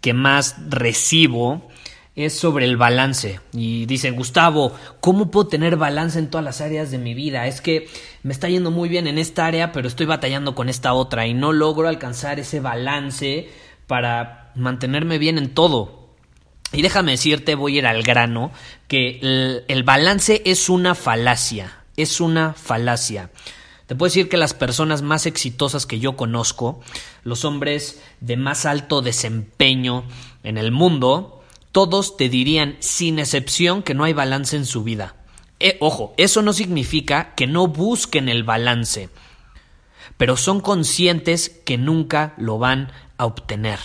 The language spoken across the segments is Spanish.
que más recibo es sobre el balance. Y dicen, Gustavo, ¿cómo puedo tener balance en todas las áreas de mi vida? Es que me está yendo muy bien en esta área, pero estoy batallando con esta otra y no logro alcanzar ese balance para mantenerme bien en todo. Y déjame decirte, voy a ir al grano, que el, el balance es una falacia, es una falacia. Te puedo decir que las personas más exitosas que yo conozco, los hombres de más alto desempeño en el mundo, todos te dirían sin excepción que no hay balance en su vida. Eh, ojo, eso no significa que no busquen el balance, pero son conscientes que nunca lo van a obtener.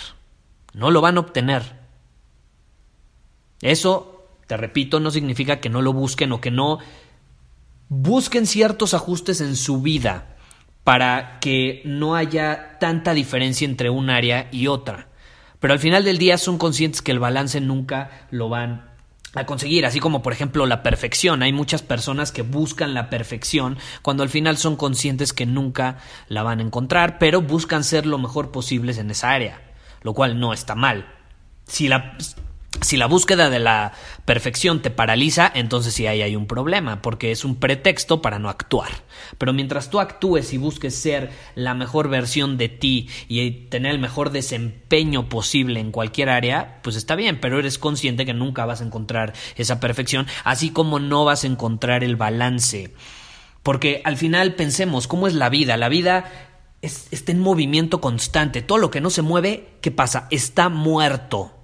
No lo van a obtener. Eso, te repito, no significa que no lo busquen o que no busquen ciertos ajustes en su vida para que no haya tanta diferencia entre un área y otra. Pero al final del día son conscientes que el balance nunca lo van a conseguir, así como por ejemplo la perfección. Hay muchas personas que buscan la perfección cuando al final son conscientes que nunca la van a encontrar, pero buscan ser lo mejor posibles en esa área, lo cual no está mal. Si la si la búsqueda de la perfección te paraliza, entonces sí ahí hay un problema, porque es un pretexto para no actuar. Pero mientras tú actúes y busques ser la mejor versión de ti y tener el mejor desempeño posible en cualquier área, pues está bien, pero eres consciente que nunca vas a encontrar esa perfección, así como no vas a encontrar el balance. Porque al final pensemos, ¿cómo es la vida? La vida está en movimiento constante. Todo lo que no se mueve, ¿qué pasa? Está muerto.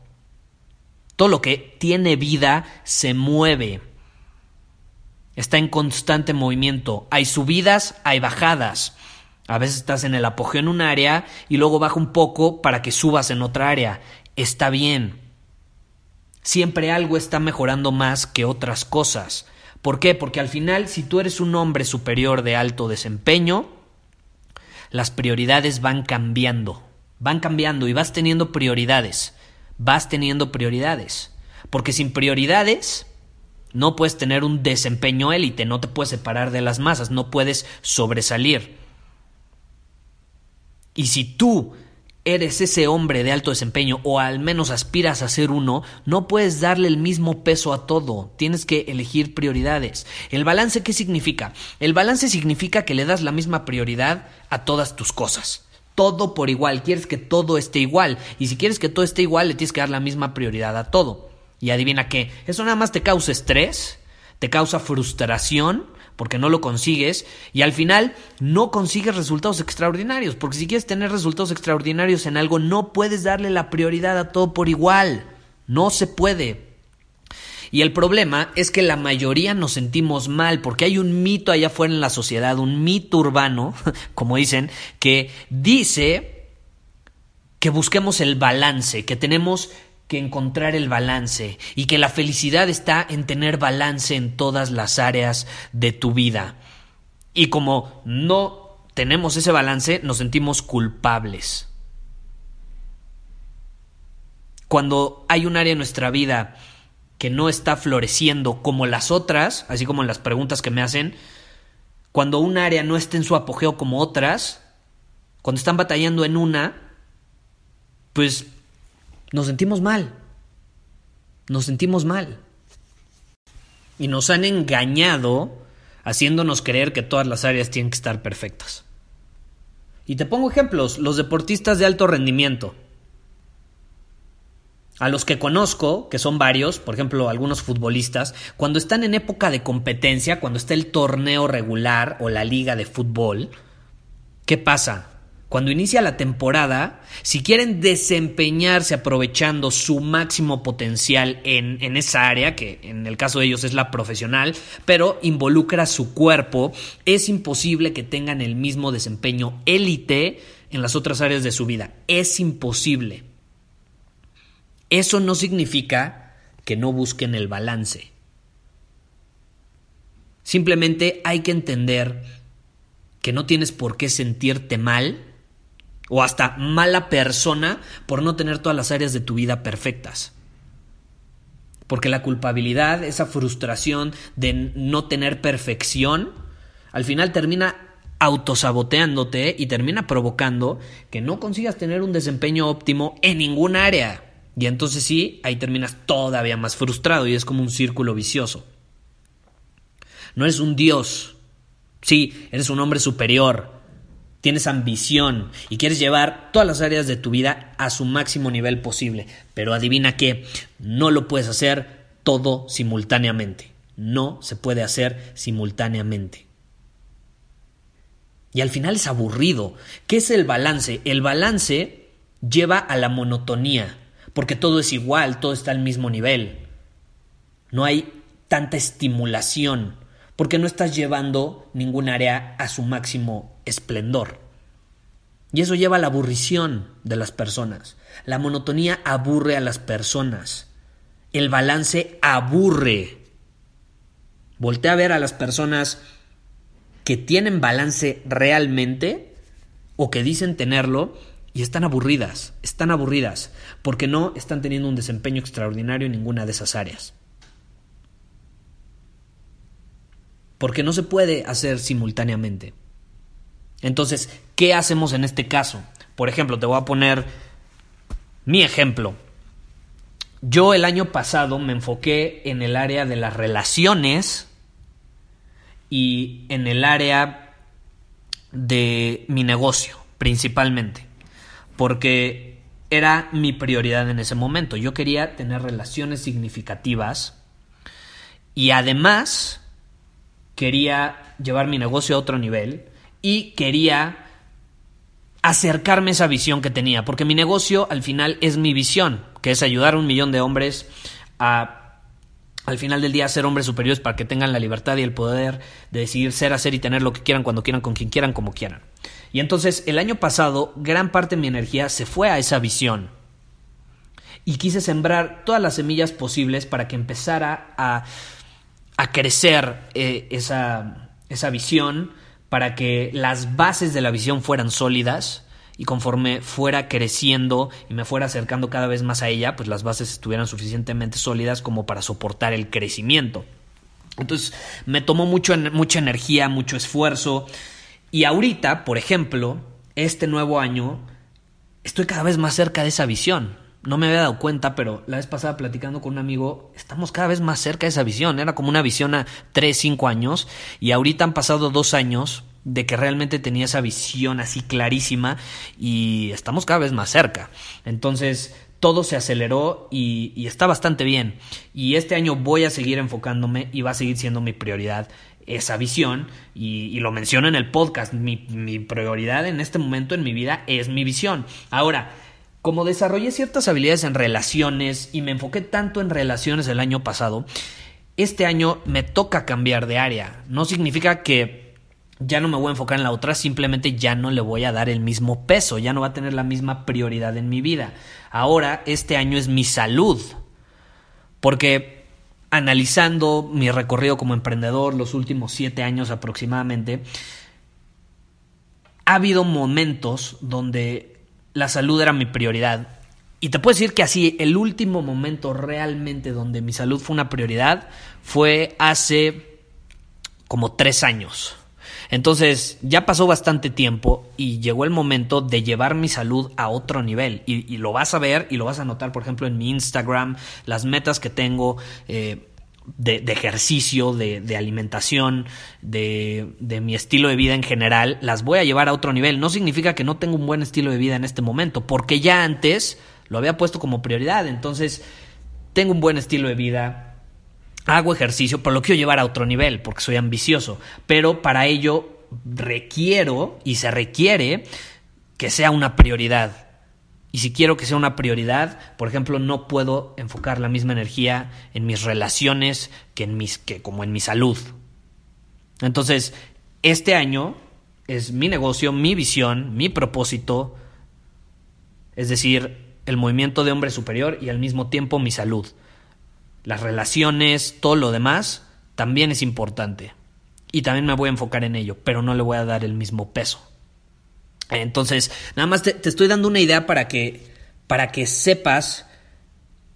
Todo lo que tiene vida se mueve. Está en constante movimiento. Hay subidas, hay bajadas. A veces estás en el apogeo en un área y luego baja un poco para que subas en otra área. Está bien. Siempre algo está mejorando más que otras cosas. ¿Por qué? Porque al final, si tú eres un hombre superior de alto desempeño, las prioridades van cambiando. Van cambiando y vas teniendo prioridades vas teniendo prioridades. Porque sin prioridades no puedes tener un desempeño élite, no te puedes separar de las masas, no puedes sobresalir. Y si tú eres ese hombre de alto desempeño o al menos aspiras a ser uno, no puedes darle el mismo peso a todo, tienes que elegir prioridades. ¿El balance qué significa? El balance significa que le das la misma prioridad a todas tus cosas todo por igual, quieres que todo esté igual. Y si quieres que todo esté igual, le tienes que dar la misma prioridad a todo. Y adivina qué, eso nada más te causa estrés, te causa frustración, porque no lo consigues, y al final no consigues resultados extraordinarios, porque si quieres tener resultados extraordinarios en algo, no puedes darle la prioridad a todo por igual. No se puede. Y el problema es que la mayoría nos sentimos mal porque hay un mito allá afuera en la sociedad, un mito urbano, como dicen, que dice que busquemos el balance, que tenemos que encontrar el balance y que la felicidad está en tener balance en todas las áreas de tu vida. Y como no tenemos ese balance, nos sentimos culpables. Cuando hay un área en nuestra vida que no está floreciendo como las otras, así como en las preguntas que me hacen, cuando un área no está en su apogeo como otras, cuando están batallando en una, pues nos sentimos mal. Nos sentimos mal. Y nos han engañado haciéndonos creer que todas las áreas tienen que estar perfectas. Y te pongo ejemplos, los deportistas de alto rendimiento. A los que conozco, que son varios, por ejemplo, algunos futbolistas, cuando están en época de competencia, cuando está el torneo regular o la liga de fútbol, ¿qué pasa? Cuando inicia la temporada, si quieren desempeñarse aprovechando su máximo potencial en, esa área, que en el caso de ellos es la profesional, pero involucra su cuerpo, es imposible que tengan el mismo desempeño élite en las otras áreas de su vida. Es imposible. Eso no significa que no busquen el balance. Simplemente hay que entender que no tienes por qué sentirte mal o hasta mala persona por no tener todas las áreas de tu vida perfectas. Porque la culpabilidad, esa frustración de no tener perfección, al final termina autosaboteándote y termina provocando que no consigas tener un desempeño óptimo en ningún área. Y entonces sí, ahí terminas todavía más frustrado y es como un círculo vicioso. No eres un dios. Sí, eres un hombre superior, tienes ambición y quieres llevar todas las áreas de tu vida a su máximo nivel posible. Pero adivina qué, no lo puedes hacer todo simultáneamente. No se puede hacer simultáneamente. Y al final es aburrido. ¿Qué es el balance? El balance lleva a la monotonía, porque todo es igual, todo está al mismo nivel. No hay tanta estimulación, porque no estás llevando ningún área a su máximo esplendor. Y eso lleva a la aburrición de las personas. La monotonía aburre a las personas. El balance aburre. Voltea a ver a las personas que tienen balance realmente o que dicen tenerlo y están aburridas, están aburridas, porque no están teniendo un desempeño extraordinario en ninguna de esas áreas. Porque no se puede hacer simultáneamente. Entonces, ¿qué hacemos en este caso? Por ejemplo, te voy a poner mi ejemplo. Yo el año pasado me enfoqué en el área de las relaciones y en el área de mi negocio, principalmente, porque era mi prioridad en ese momento. Yo quería tener relaciones significativas y además quería llevar mi negocio a otro nivel y quería acercarme a esa visión que tenía, porque mi negocio al final es mi visión, que es ayudar a un millón de hombres a al final del día ser hombres superiores para que tengan la libertad y el poder de decidir ser, hacer y tener lo que quieran, cuando quieran, con quien quieran, como quieran. Y entonces el año pasado gran parte de mi energía se fue a esa visión. Y quise sembrar todas las semillas posibles para que empezara a, a crecer eh, esa, esa visión, para que las bases de la visión fueran sólidas y conforme fuera creciendo y me fuera acercando cada vez más a ella, pues las bases estuvieran suficientemente sólidas como para soportar el crecimiento. Entonces me tomó mucho, mucha energía, mucho esfuerzo y ahorita, por ejemplo, este nuevo año, estoy cada vez más cerca de esa visión. No me había dado cuenta, pero la vez pasada platicando con un amigo, estamos cada vez más cerca de esa visión. Era como una visión a 3, 5 años y ahorita han pasado dos años de que realmente tenía esa visión así clarísima y estamos cada vez más cerca. Entonces, todo se aceleró y, está bastante bien. Y este año voy a seguir enfocándome y va a seguir siendo mi prioridad esa visión y, lo menciono en el podcast. Mi, mi prioridad en este momento en mi vida es mi visión. Ahora, como desarrollé ciertas habilidades en relaciones y me enfoqué tanto en relaciones el año pasado, este año me toca cambiar de área. No significa que ya no me voy a enfocar en la otra, simplemente ya no le voy a dar el mismo peso, ya no va a tener la misma prioridad en mi vida. Ahora, este año es mi salud, porque analizando mi recorrido como emprendedor, los últimos siete años aproximadamente, ha habido momentos donde la salud era mi prioridad. Y te puedo decir que así, el último momento realmente donde mi salud fue una prioridad fue hace como tres años. Entonces ya pasó bastante tiempo y llegó el momento de llevar mi salud a otro nivel. Y, lo vas a ver y lo vas a notar, por ejemplo, en mi Instagram, las metas que tengo. Eh, de, ejercicio, de, alimentación, de, de, mi estilo de vida en general, las voy a llevar a otro nivel. No significa que no tengo un buen estilo de vida en este momento, porque ya antes lo había puesto como prioridad. Entonces, tengo un buen estilo de vida, hago ejercicio, pero lo quiero llevar a otro nivel porque soy ambicioso. Pero para ello requiero y se requiere que sea una prioridad. Y si quiero que sea una prioridad, por ejemplo, no puedo enfocar la misma energía en mis relaciones que en mis que como en mi salud. Entonces, este año es mi negocio, mi visión, mi propósito, es decir, el movimiento de hombre superior y al mismo tiempo mi salud. Las relaciones, todo lo demás, también es importante. Y también me voy a enfocar en ello, pero no le voy a dar el mismo peso. Entonces, nada más te, estoy dando una idea para que, para que sepas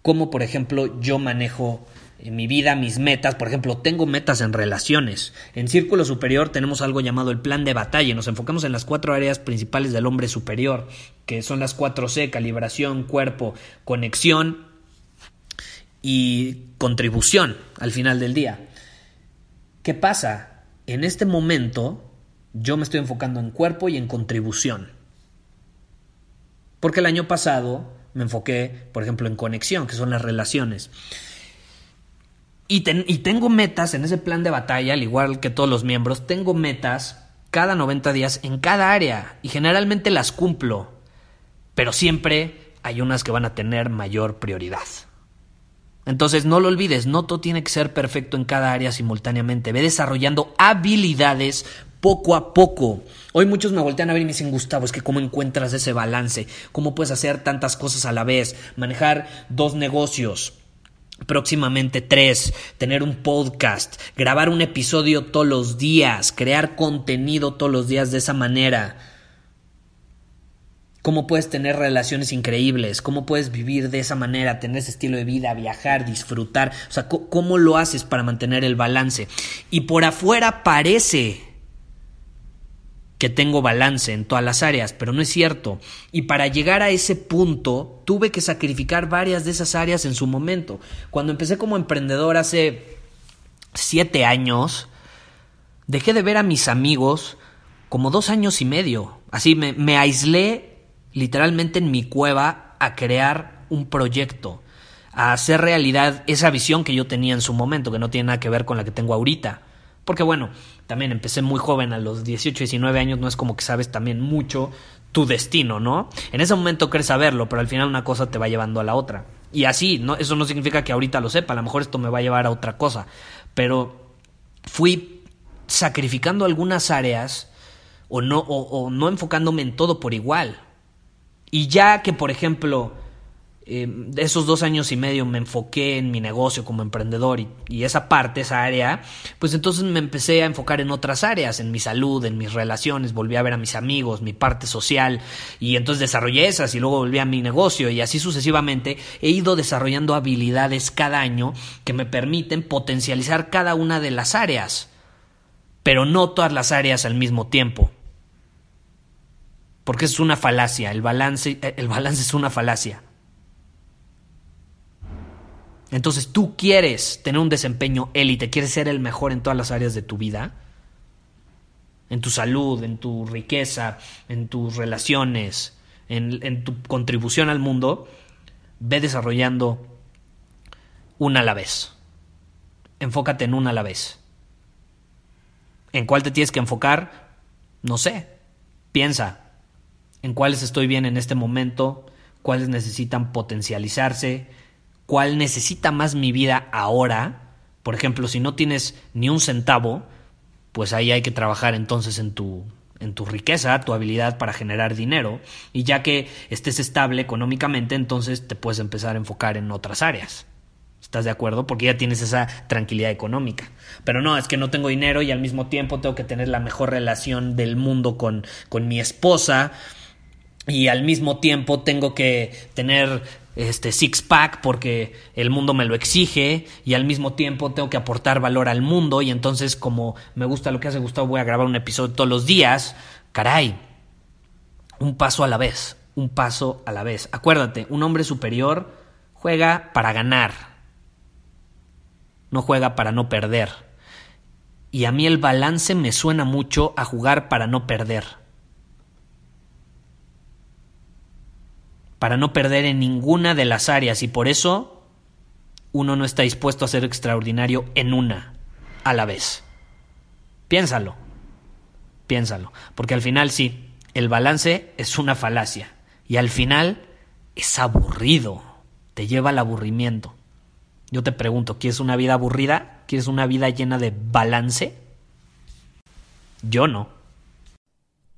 cómo, por ejemplo, yo manejo en mi vida, mis metas. Por ejemplo, tengo metas en relaciones. En Círculo Superior tenemos algo llamado el plan de batalla. Nos enfocamos en las cuatro áreas principales del hombre superior, que son las cuatro C, calibración, cuerpo, conexión y contribución al final del día. ¿Qué pasa? En este momento yo me estoy enfocando en cuerpo y en contribución. Porque el año pasado me enfoqué, por ejemplo, en conexión, que son las relaciones. Y, tengo metas en ese plan de batalla, al igual que todos los miembros, tengo metas cada 90 días en cada área y generalmente las cumplo, pero siempre hay unas que van a tener mayor prioridad. Entonces no lo olvides, no todo tiene que ser perfecto en cada área simultáneamente, ve desarrollando habilidades poco a poco. Hoy muchos me voltean a ver y me dicen, Gustavo, es que cómo encuentras ese balance, cómo puedes hacer tantas cosas a la vez, manejar dos negocios, próximamente tres, tener un podcast, grabar un episodio todos los días, crear contenido todos los días de esa manera. Cómo puedes tener relaciones increíbles, cómo puedes vivir de esa manera, tener ese estilo de vida, viajar, disfrutar, o sea, cómo lo haces para mantener el balance. Y por afuera parece que tengo balance en todas las áreas, pero no es cierto. Y para llegar a ese punto tuve que sacrificar varias de esas áreas en su momento. Cuando empecé como emprendedor hace siete años, dejé de ver a mis amigos como dos años y medio. Así me, me aislé literalmente en mi cueva a crear un proyecto, a hacer realidad esa visión que yo tenía en su momento, que no tiene nada que ver con la que tengo ahorita. Porque bueno, también empecé muy joven, a los 18, 19 años, no es como que sabes también mucho tu destino, ¿no? En ese momento crees saberlo, pero al final una cosa te va llevando a la otra. Y así, ¿no? eso no significa que ahorita lo sepa, a lo mejor esto me va a llevar a otra cosa. Pero fui sacrificando algunas áreas o no, o no enfocándome en todo por igual. Y ya que, por ejemplo, eh, esos dos años y medio me enfoqué en mi negocio como emprendedor y, esa parte, esa área, pues entonces me empecé a enfocar en otras áreas, en mi salud, en mis relaciones, volví a ver a mis amigos, mi parte social y entonces desarrollé esas y luego volví a mi negocio y así sucesivamente he ido desarrollando habilidades cada año que me permiten potencializar cada una de las áreas, pero no todas las áreas al mismo tiempo. Porque es una falacia, el balance, el balance es una falacia. Entonces tú quieres tener un desempeño élite, quieres ser el mejor en todas las áreas de tu vida, en tu salud, en tu riqueza, en tus relaciones, en, tu contribución al mundo, ve desarrollando una a la vez. Enfócate en una a la vez. ¿En cuál te tienes que enfocar? No sé. Piensa. ¿En cuáles estoy bien en este momento? ¿Cuáles necesitan potencializarse? cuál necesita más mi vida ahora. Por ejemplo, si no tienes ni un centavo, pues ahí hay que trabajar entonces en tu en tu riqueza, tu habilidad para generar dinero, y ya que estés estable económicamente, entonces te puedes empezar a enfocar en otras áreas. ¿Estás de acuerdo? Porque ya tienes esa tranquilidad económica. Pero no, es que no tengo dinero y al mismo tiempo tengo que tener la mejor relación del mundo con, con mi esposa y al mismo tiempo tengo que tener este six pack porque el mundo me lo exige y al mismo tiempo tengo que aportar valor al mundo y entonces como me gusta lo que hace Gustavo voy a grabar un episodio todos los días, caray, un paso a la vez, un paso a la vez. Acuérdate, un hombre superior juega para ganar, no juega para no perder. Y a mí el balance me suena mucho a jugar para no perder. Para no perder en ninguna de las áreas y por eso uno no está dispuesto a ser extraordinario en una a la vez. Piénsalo, piénsalo, porque al final sí, el balance es una falacia y al final es aburrido, te lleva al aburrimiento. Yo te pregunto, ¿quieres una vida aburrida? ¿Quieres una vida llena de balance? Yo no.